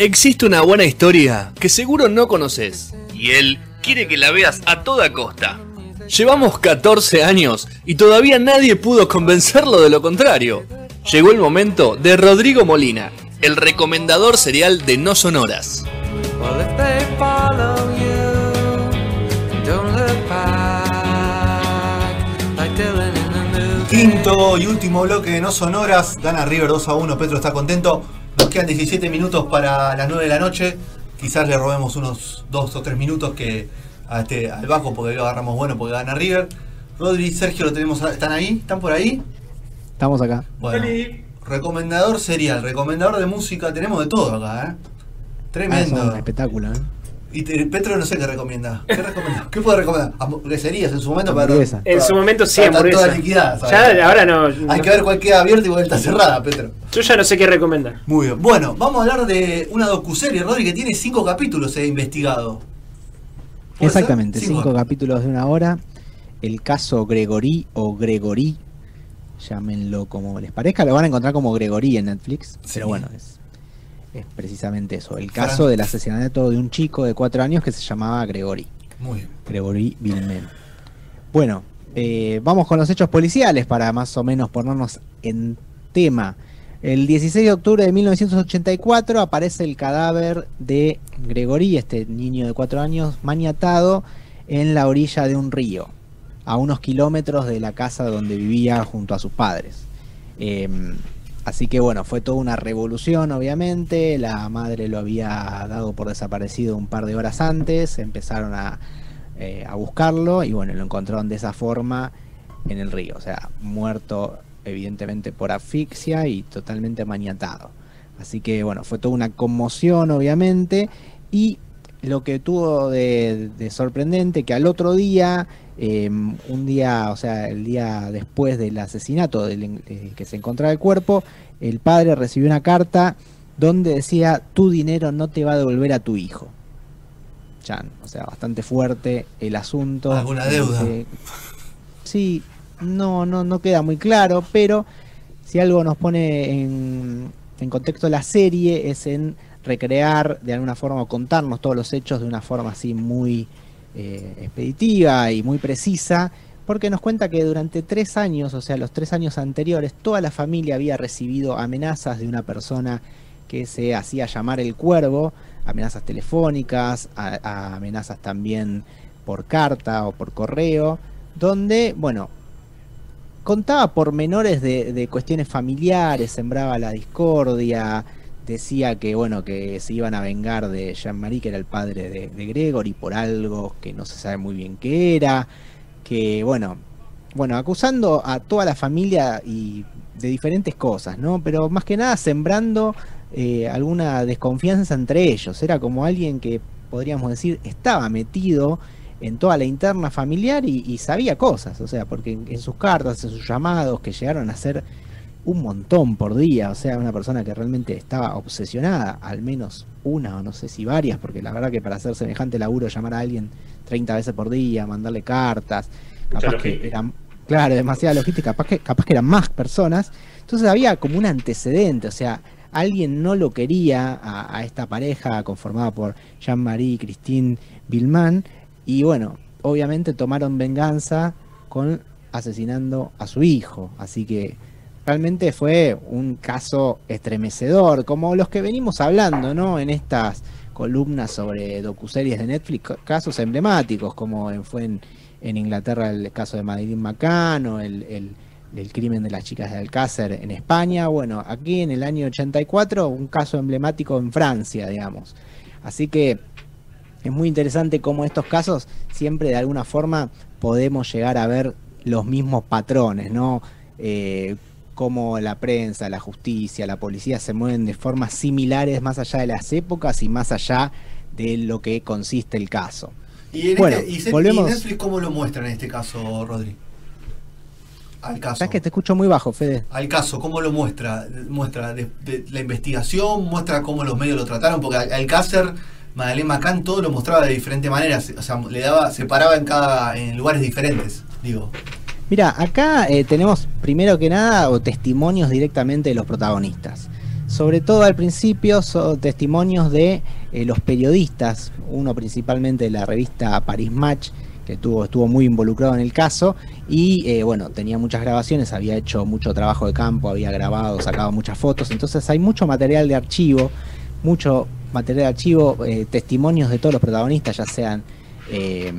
Existe una buena historia que seguro no conoces y él quiere que la veas a toda costa. Llevamos 14 años y todavía nadie pudo convencerlo de lo contrario. Llegó el momento de Rodrigo Molina, el recomendador serial de No Sonoras. Quinto y último bloque de No Sonoras, gana River 2 a 1, Petro está contento. Nos quedan 17 minutos para las 9 de la noche. Quizás le robemos unos 2 o 3 minutos que a este, al bajo porque lo agarramos bueno porque gana River. Rodri y Sergio lo tenemos, ¿están ahí? ¿Están por ahí? Estamos acá. Bueno, recomendador serial, recomendador de música, tenemos de todo acá, ¿eh? Tremendo. Ah, es un espectáculo, ¿eh? Y te- Petro no sé qué recomienda. ¿Qué recomienda? ¿Qué puede recomendar? Hamburgueserías en su momento Hamburguesa. En su momento sí, hamburguesa. toda liquidada, ¿sabes? Ya, ahora no. Hay no- que ver cuál queda abierta y cuál está cerrada, Petro. Yo ya no sé qué recomendar. Muy bien. Bueno, vamos a hablar de una docuserie, Rodri, que tiene cinco capítulos he investigado. Exactamente, Cinco. cinco capítulos de una hora. El caso Gregory o Gregory, llámenlo como les parezca, lo van a encontrar como Gregory en Netflix, Sí. pero bueno, es, es precisamente eso. El caso del asesinato de un chico de cuatro años que se llamaba Gregory, Muy bien. Gregory Vilmen. Bueno, eh, vamos con los hechos policiales para más o menos ponernos en tema. El 16 de octubre de 1984 aparece el cadáver de Gregory, este niño de cuatro años, maniatado en la orilla de un río, a unos kilómetros de la casa donde vivía junto a sus padres. Eh, así que bueno, fue toda una revolución, obviamente. La madre lo había dado por desaparecido un par de horas antes. Empezaron a, eh, a buscarlo y bueno, lo encontraron de esa forma en el río. O sea, muerto evidentemente por asfixia y totalmente maniatado. Así que bueno, fue toda una conmoción, obviamente. Y lo que tuvo de, de sorprendente que al otro día, eh, un día, o sea, el día después del asesinato del, eh, que se encontraba el cuerpo, el padre recibió una carta donde decía, tu dinero no te va a devolver a tu hijo. Chan, o sea, bastante fuerte el asunto. ¿Alguna deuda? Eh, sí, no, no, no queda muy claro, pero si algo nos pone en, en contexto la serie es en recrear de alguna forma o contarnos todos los hechos de una forma así muy eh, expeditiva y muy precisa, porque nos cuenta que durante tres años, o sea, los tres años anteriores, toda la familia había recibido amenazas de una persona que se hacía llamar el cuervo, amenazas telefónicas, amenazas también por carta o por correo, donde, bueno, contaba pormenores de, de cuestiones familiares, sembraba la discordia, decía que bueno que se iban a vengar de Jean-Marie, que era el padre de, Gregory, por algo que no se sabe muy bien qué era, que bueno, bueno, acusando a toda la familia y de diferentes cosas, ¿no? Pero más que nada sembrando eh, alguna desconfianza entre ellos. Era como alguien que podríamos decir estaba metido en toda la interna familiar y, y sabía cosas, o sea, porque en, en sus cartas, en sus llamados, que llegaron a ser un montón por día, o sea, una persona que realmente estaba obsesionada, al menos una o no sé si varias, porque la verdad que para hacer semejante laburo, llamar a alguien 30 veces por día, mandarle cartas, capaz que eran, claro, demasiada logística, capaz que, capaz que eran más personas, entonces había como un antecedente, o sea, alguien no lo quería a, a esta pareja conformada por Jean-Marie y Christine Villman, y bueno, obviamente tomaron venganza con asesinando a su hijo, así que realmente fue un caso estremecedor, como los que venimos hablando, ¿no? En estas columnas sobre docuseries de Netflix, ca- casos emblemáticos, como fue en, en Inglaterra el caso de Madeleine McCann o el, el- el crimen de las chicas de Alcácer en España. Bueno, aquí en el año 84, un caso emblemático en Francia, digamos. Así que es muy interesante cómo estos casos siempre de alguna forma podemos llegar a ver los mismos patrones, ¿no? Eh, cómo la prensa, la justicia, la policía se mueven de formas similares más allá de las épocas y más allá de lo que consiste el caso. ¿Y, en Bueno, este- y se- volvemos- y Netflix cómo lo muestra en este caso, Rodri? Al caso. ¿Sabes que te escucho muy bajo, Fede? Al caso, ¿cómo lo muestra? Muestra de, de- la investigación, muestra cómo los medios lo trataron, porque Al- Alcácer, Madeleine McCann, todo lo mostraba de diferentes maneras, o sea, le daba, separaba en cada, en lugares diferentes, digo. Mira, acá eh, tenemos primero que nada o testimonios directamente de los protagonistas. sobre todo al principio son testimonios de eh, los periodistas, uno principalmente de la revista Paris Match, que estuvo, muy involucrado en el caso. Y eh, bueno, tenía muchas grabaciones, había hecho mucho trabajo de campo, había grabado, sacado muchas fotos, entonces hay mucho material de archivo, mucho material de archivo, testimonios de todos los protagonistas, ya sean eh,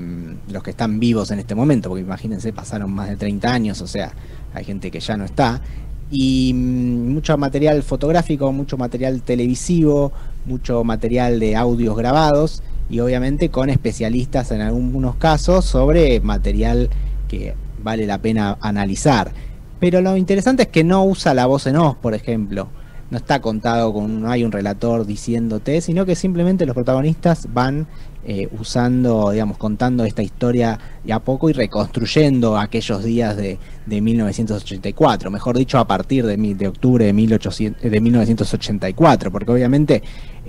los que están vivos en este momento, porque imagínense, pasaron más de 30 años, o sea, hay gente que ya no está, y mm, mucho material fotográfico, mucho material televisivo, mucho material de audios grabados y obviamente con especialistas en algunos casos sobre material que vale la pena analizar. Pero lo interesante es que no usa la voz en off, por ejemplo. No está contado con, no hay un relator diciéndote, sino que simplemente los protagonistas van eh, usando, digamos, contando esta historia de a poco y reconstruyendo aquellos días de, de 1984, mejor dicho, a partir de, de octubre de, 1800, de 1984, porque obviamente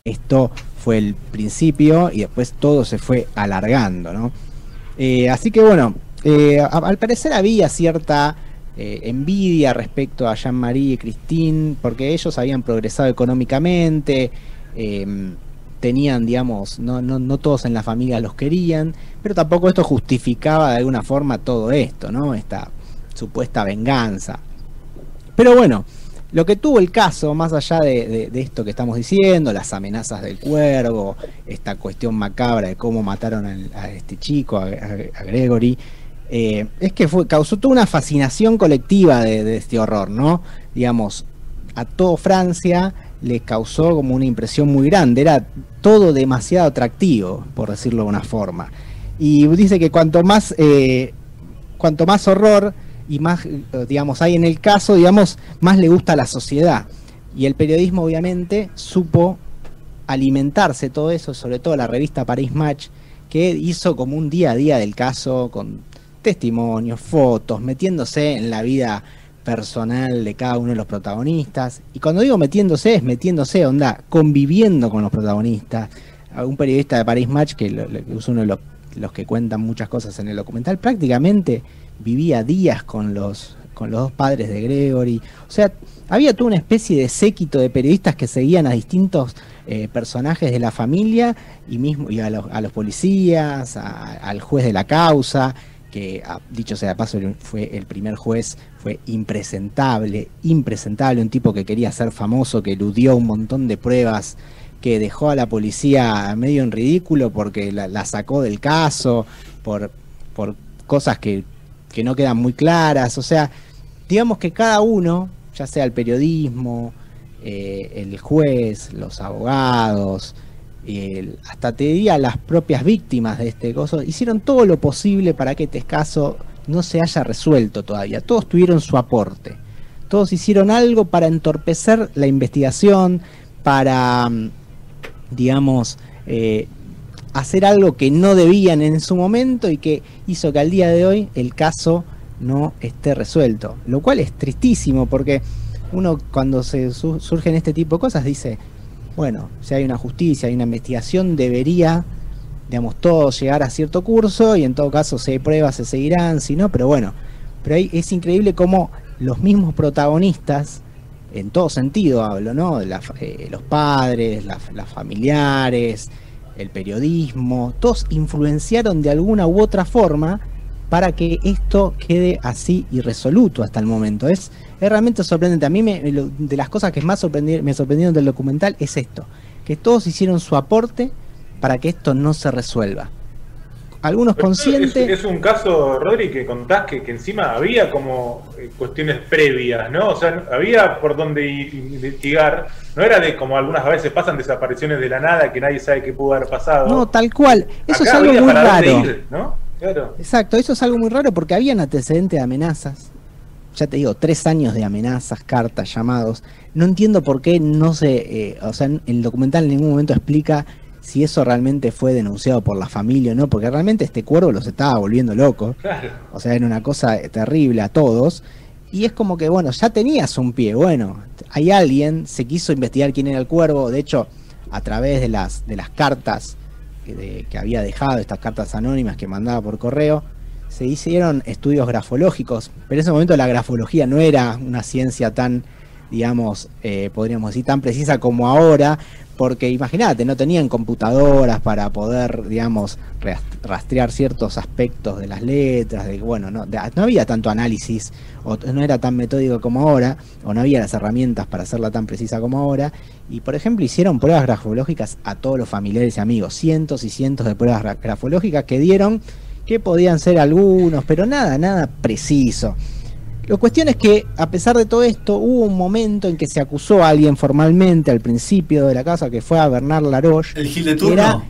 esto fue el principio y después todo se fue alargando, ¿no? Eh, así que bueno, eh, al parecer había cierta eh, envidia respecto a Jean-Marie y Christine, porque ellos habían progresado económicamente, eh, tenían, digamos, no, no, no todos en la familia los querían, pero tampoco esto justificaba de alguna forma todo esto, ¿no? Esta supuesta venganza. Pero bueno, lo que tuvo el caso, más allá de, esto que estamos diciendo, las amenazas del cuervo, esta cuestión macabra de cómo mataron a, a este chico, a, a Gregory, eh, es que fue, causó toda una fascinación colectiva de, este horror, ¿no? Digamos, a todo Francia le causó como una impresión muy grande, era todo demasiado atractivo, por decirlo de una forma. Y dice que cuanto más, eh, cuanto más horror y más, digamos, hay en el caso, digamos, más le gusta a la sociedad. Y el periodismo, obviamente, supo alimentarse todo eso, sobre todo la revista Paris Match, que hizo como un día a día del caso, con testimonios, fotos, metiéndose en la vida personal de cada uno de los protagonistas. Y cuando digo metiéndose, es metiéndose, onda, conviviendo con los protagonistas. Un periodista de Paris Match, que es uno de los, los, que cuentan muchas cosas en el documental, prácticamente vivía días con los, con los dos padres de Gregory. O sea, había toda una especie de séquito de periodistas que seguían a distintos eh, personajes de la familia y, mismo, y a, los, a los policías, al juez de la causa que dicho sea de paso fue el primer juez, fue impresentable, impresentable, un tipo que quería ser famoso, que eludió un montón de pruebas, que dejó a la policía medio en ridículo porque la, la sacó del caso, por, por cosas que, que, no quedan muy claras, o sea, digamos que cada uno, ya sea el periodismo, eh, el juez, los abogados, hasta te diría las propias víctimas de este coso, hicieron todo lo posible para que este caso no se haya resuelto todavía. Todos tuvieron su aporte. Todos hicieron algo para entorpecer la investigación, para, mm, digamos, eh, hacer algo que no debían en su momento y que hizo que al día de hoy el caso no esté resuelto. Lo cual es tristísimo porque uno cuando se su surgen este tipo de cosas dice, bueno, si hay una justicia, hay una investigación, debería, digamos, todo llegar a cierto curso y en todo caso si hay pruebas se seguirán, si no, pero bueno, pero ahí es increíble cómo los mismos protagonistas, en todo sentido hablo, ¿no? La, eh, los padres, las la familiares, el periodismo, todos influenciaron de alguna u otra forma para que esto quede así irresoluto hasta el momento. Es, es realmente sorprendente. A mí me, de las cosas que más sorprendi me sorprendieron del documental es esto, que todos hicieron su aporte para que esto no se resuelva. Algunos conscientes... Es, es, un caso, Rodri, que contás que, que encima había como eh, cuestiones previas, ¿no? O sea, había por donde investigar. No era de como algunas veces pasan desapariciones de la nada que nadie sabe qué pudo haber pasado. No, tal cual. Eso Acá es algo muy raro. Ir, ¿no? Claro. Exacto, eso es algo muy raro porque habían antecedentes de amenazas. Ya te digo, tres años de amenazas, cartas, llamados. No entiendo por qué no se. Eh, o sea, el documental en ningún momento explica si eso realmente fue denunciado por la familia o no, porque realmente este cuervo los estaba volviendo loco. Claro. O sea, era una cosa terrible a todos. Y es como que, bueno, ya tenías un pie. Bueno, hay alguien, se quiso investigar quién era el cuervo. De hecho, a través de las, de las cartas de, que había dejado, estas cartas anónimas que mandaba por correo, se hicieron estudios grafológicos, pero en ese momento la grafología no era una ciencia tan digamos, eh, podríamos decir, tan precisa como ahora, porque imagínate, no tenían computadoras para poder, digamos, rastrear ciertos aspectos de las letras, de, bueno, no, de- no había tanto análisis, o no era tan metódico como ahora, o no había las herramientas para hacerla tan precisa como ahora, y por ejemplo hicieron pruebas grafológicas a todos los familiares y amigos, cientos y cientos de pruebas gra- grafológicas que dieron que podían ser algunos, pero nada, nada preciso. La cuestión es que, a pesar de todo esto, hubo un momento en que se acusó a alguien formalmente al principio de la casa, que fue a Bernard Laroche, El Gil de era turno.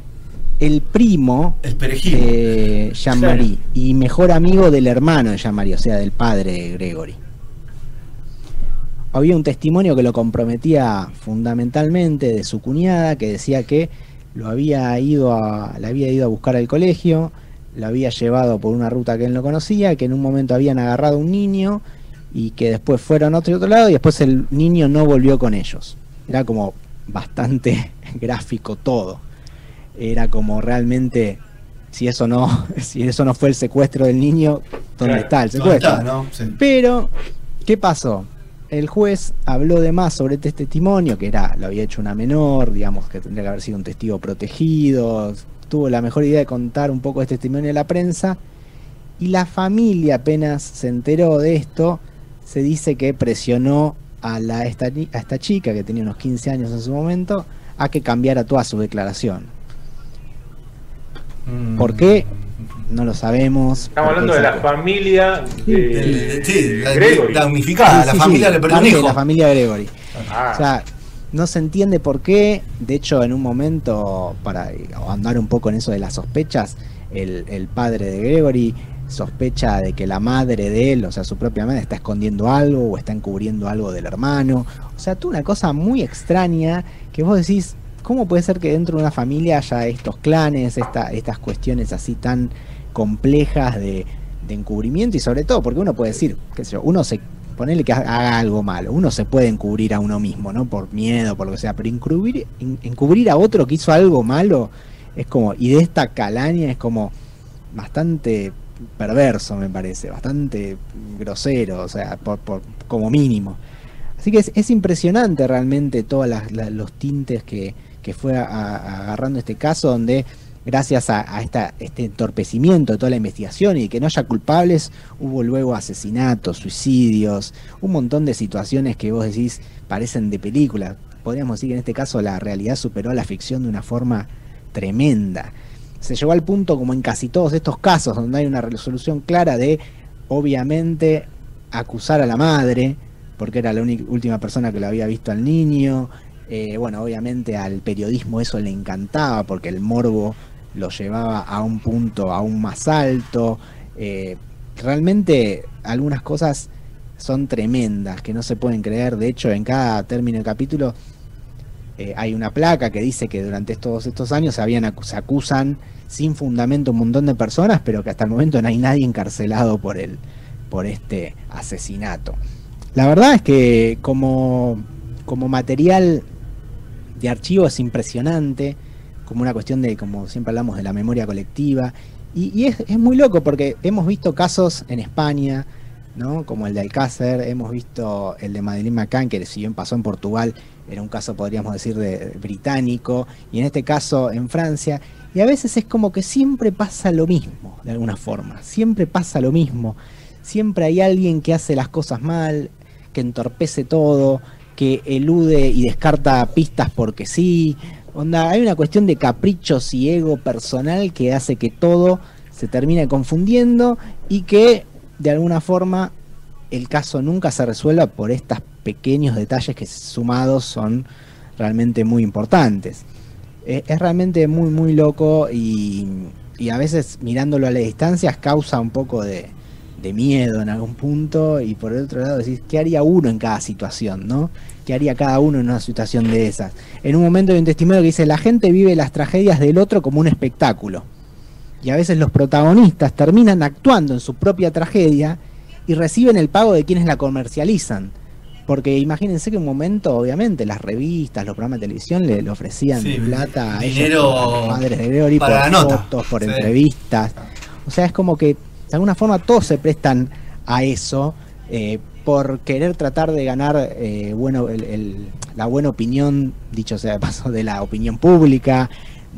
El primo El perejil. de Jean-Marie y mejor amigo del hermano de Jean-Marie, o sea, del padre de Gregory. Había un testimonio que lo comprometía fundamentalmente de su cuñada, que decía que lo había ido a, la había ido a buscar al colegio, lo había llevado por una ruta que él no conocía, que en un momento habían agarrado un niño y que después fueron a otro, otro lado y después el niño no volvió con ellos. Era como bastante gráfico todo. Era como realmente, si eso no, si eso no fue el secuestro del niño, ¿dónde Claro, está el ¿Dónde secuestro? está, no? Sí. Pero, ¿qué pasó? El juez habló de más sobre este testimonio, que era, lo había hecho una menor, digamos que tendría que haber sido un testigo protegido, tuvo la mejor idea de contar un poco este testimonio a la prensa, y la familia apenas se enteró de esto, se dice que presionó a, la, a esta chica, que tenía unos 15 años en su momento, a que cambiara toda su declaración. Mm. ¿Por qué? No lo sabemos. Estamos hablando de la familia de, de Gregory. la unificada, la familia de hijo. La familia Gregory. Ah, O sea, no se entiende por qué. De hecho, en un momento, para andar un poco en eso de las sospechas, el, el padre de Gregory sospecha de que la madre de él, o sea, su propia madre, está escondiendo algo o está encubriendo algo del hermano. O sea, tú una cosa muy extraña que vos decís, ¿cómo puede ser que dentro de una familia haya estos clanes, esta, estas cuestiones así tan complejas de, encubrimiento y sobre todo porque uno puede decir, qué sé yo, uno se ponerle que haga algo malo, uno se puede encubrir a uno mismo, ¿no? Por miedo, por lo que sea, pero encubrir, en- encubrir a otro que hizo algo malo es como, y de esta calaña es como bastante perverso, me parece, bastante grosero, o sea, por- como mínimo. Así que es, es impresionante realmente todos los tintes que, que fue agarrando este caso, donde gracias a, este entorpecimiento de toda la investigación y que no haya culpables, hubo luego asesinatos, suicidios, un montón de situaciones que vos decís parecen de película. Podríamos decir que en este caso la realidad superó a la ficción de una forma tremenda. Se llegó al punto, como en casi todos estos casos, donde hay una resolución clara de, obviamente, acusar a la madre, porque era la última persona que lo había visto al niño. Eh, bueno, obviamente al periodismo eso le encantaba, porque el morbo lo llevaba a un punto aún más alto. Eh, realmente algunas cosas son tremendas, que no se pueden creer. De hecho, en cada término del capítulo eh, hay una placa que dice que durante todos estos años se, habían acusan sin fundamento un montón de personas, pero que hasta el momento no hay nadie encarcelado por el, por este asesinato. La verdad es que como, como material de archivo es impresionante, como una cuestión de, como siempre hablamos, de la memoria colectiva. Y, es muy loco porque hemos visto casos en España, ¿no? como el de Alcácer, hemos visto el de Madeleine McCann, que si bien pasó en Portugal, era un caso, podríamos decir, de británico, y en este caso en Francia. Y a veces es como que siempre pasa lo mismo, de alguna forma. Siempre pasa lo mismo. Siempre hay alguien que hace las cosas mal, que entorpece todo, que elude y descarta pistas porque sí. Onda, hay una cuestión de caprichos y ego personal que hace que todo se termine confundiendo y que de alguna forma el caso nunca se resuelva por estos pequeños detalles que sumados son realmente muy importantes. Eh, es realmente muy muy loco y, y a veces mirándolo a las distancias causa un poco de, de miedo en algún punto y por el otro lado decís, ¿qué haría uno en cada situación? ¿no? ¿Qué haría cada uno en una situación de esas? En un momento hay un testimonio que dice, la gente vive las tragedias del otro como un espectáculo. Y a veces los protagonistas terminan actuando en su propia tragedia y reciben el pago de quienes la comercializan. Porque imagínense que un momento, obviamente, las revistas, los programas de televisión le, le ofrecían Sí, plata a dinero ellos, a madres de Gregory, para por la nota. fotos, por Sí. entrevistas. O sea, es como que de alguna forma todos se prestan a eso, eh, por querer tratar de ganar eh, bueno, el- la buena opinión, dicho sea de paso, de la opinión pública,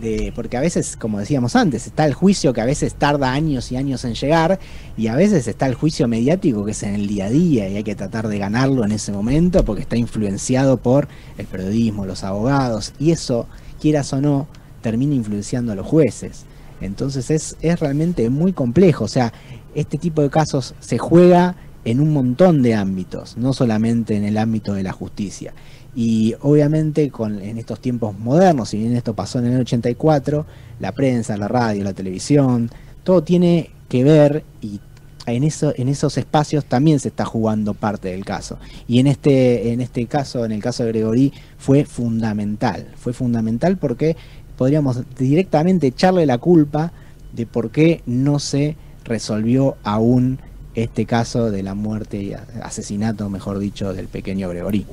de, porque a veces, como decíamos antes, está el juicio que a veces tarda años y años en llegar, y a veces está el juicio mediático que es en el día a día, y hay que tratar de ganarlo en ese momento, porque está influenciado por el periodismo, los abogados, y eso, quieras o no, termina influenciando a los jueces. Entonces es, es realmente muy complejo, o sea, este tipo de casos se juega en un montón de ámbitos, no solamente en el ámbito de la justicia. Y obviamente con, en estos tiempos modernos, si bien esto pasó en el 84, la prensa, la radio, la televisión, todo tiene que ver y en, eso, en esos espacios también se está jugando parte del caso. Y en este, en este caso, en el caso de Gregory, fue fundamental. Fue fundamental porque podríamos directamente echarle la culpa de por qué no se resolvió aún este caso de la muerte y asesinato, mejor dicho, del pequeño Gregory.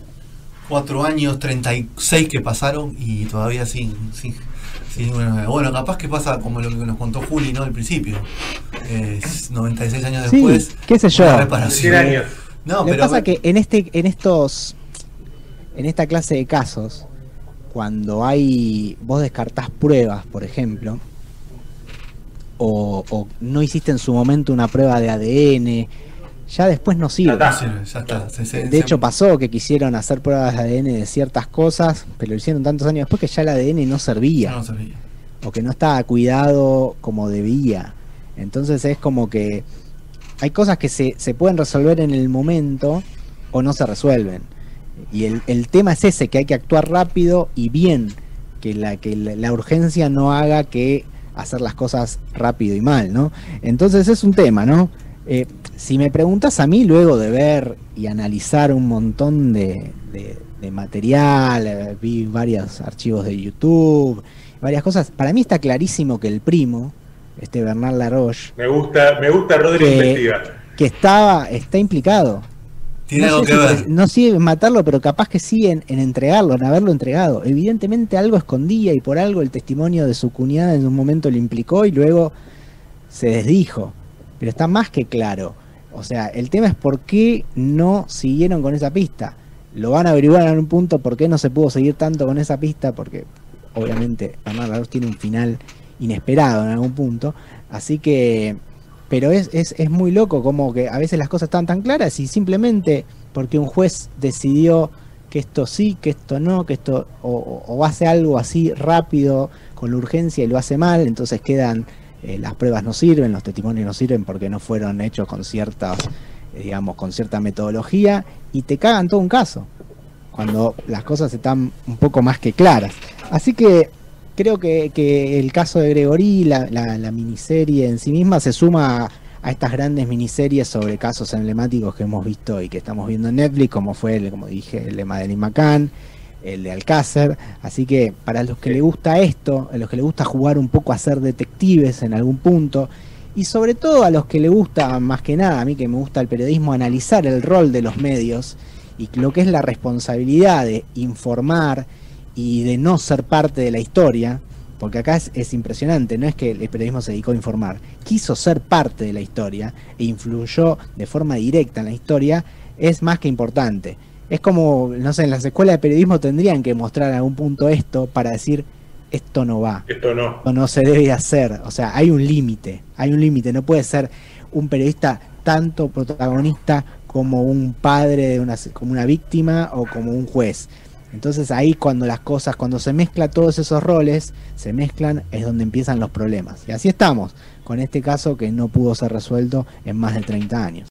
Cuatro años, 36 que pasaron y todavía sin, sin, sin Bueno, capaz que pasa como lo que nos contó Juli, ¿no? Al principio. Es 96 años Sí, después. qué sé yo. una 100 reparación. años. No, Lo que pasa que en este, en estos, en esta clase de casos, cuando hay, vos descartás pruebas, por ejemplo, o, o no hiciste en su momento una prueba de ADN, ya después no sirve. Ya Sí, ya está. Se- se- De se- hecho pasó que quisieron hacer pruebas de ADN de ciertas cosas, pero lo hicieron tantos años después que ya el ADN no servía no servía. o que no estaba cuidado como debía. Entonces es como que hay cosas que se, se pueden resolver en el momento o no se resuelven. Y el, el tema es ese, que hay que actuar rápido y bien, que la, que la, la urgencia no haga que hacer las cosas rápido y mal, ¿no? Entonces es un tema, ¿no? Eh, si me preguntas a mí, luego de ver y analizar un montón de, de- de material, eh, vi varios archivos de YouTube, varias cosas, para mí está clarísimo que el primo, este Bernard Laroche, Me gusta, me gusta Rodri Que- que estaba, está implicado. Tiene no algo que si ver. no matarlo, pero capaz que sí en, en entregarlo, en haberlo entregado. Evidentemente algo escondía y por algo el testimonio de su cuñada en un momento lo implicó y luego se desdijo. Pero está más que claro. O sea, el tema es por qué no siguieron con esa pista. Lo van a averiguar en un punto por qué no se pudo seguir tanto con esa pista, porque obviamente Bernard tiene un final inesperado en algún punto. Así que pero es, es, es muy loco como que a veces las cosas están tan claras y simplemente porque un juez decidió que esto sí, que esto no, que esto o, o- hace algo así rápido con la urgencia y lo hace mal, entonces quedan eh, las pruebas no sirven, los testimonios no sirven porque no fueron hechos con ciertas, eh, digamos, con cierta metodología y te cagan todo un caso cuando las cosas están un poco más que claras. Así que creo que, que el caso de Gregory, la, la- la miniserie en sí misma, se suma a, a estas grandes miniseries sobre casos emblemáticos que hemos visto y que estamos viendo en Netflix, como fue, el, como dije, el de Madeleine McCann, el de Alcácer. Así que para los que Sí. les gusta esto, a los que les gusta jugar un poco a ser detectives en algún punto, y sobre todo a los que les gusta, más que nada, a mí que me gusta el periodismo, analizar el rol de los medios y lo que es la responsabilidad de informar y de no ser parte de la historia, porque acá es, es impresionante, no es que el periodismo se dedicó a informar, quiso ser parte de la historia e influyó de forma directa en la historia, es más que importante. Es como, no sé, en las escuelas de periodismo tendrían que mostrar en algún punto esto para decir, esto no va Esto no. o no se debe hacer. O sea, hay un límite, hay un límite. No puede ser un periodista tanto protagonista como un padre de una, como una víctima o como un juez. Entonces ahí cuando las cosas, cuando se mezcla todos esos roles, se mezclan, es donde empiezan los problemas. Y así estamos, con este caso que no pudo ser resuelto en más de 30 años.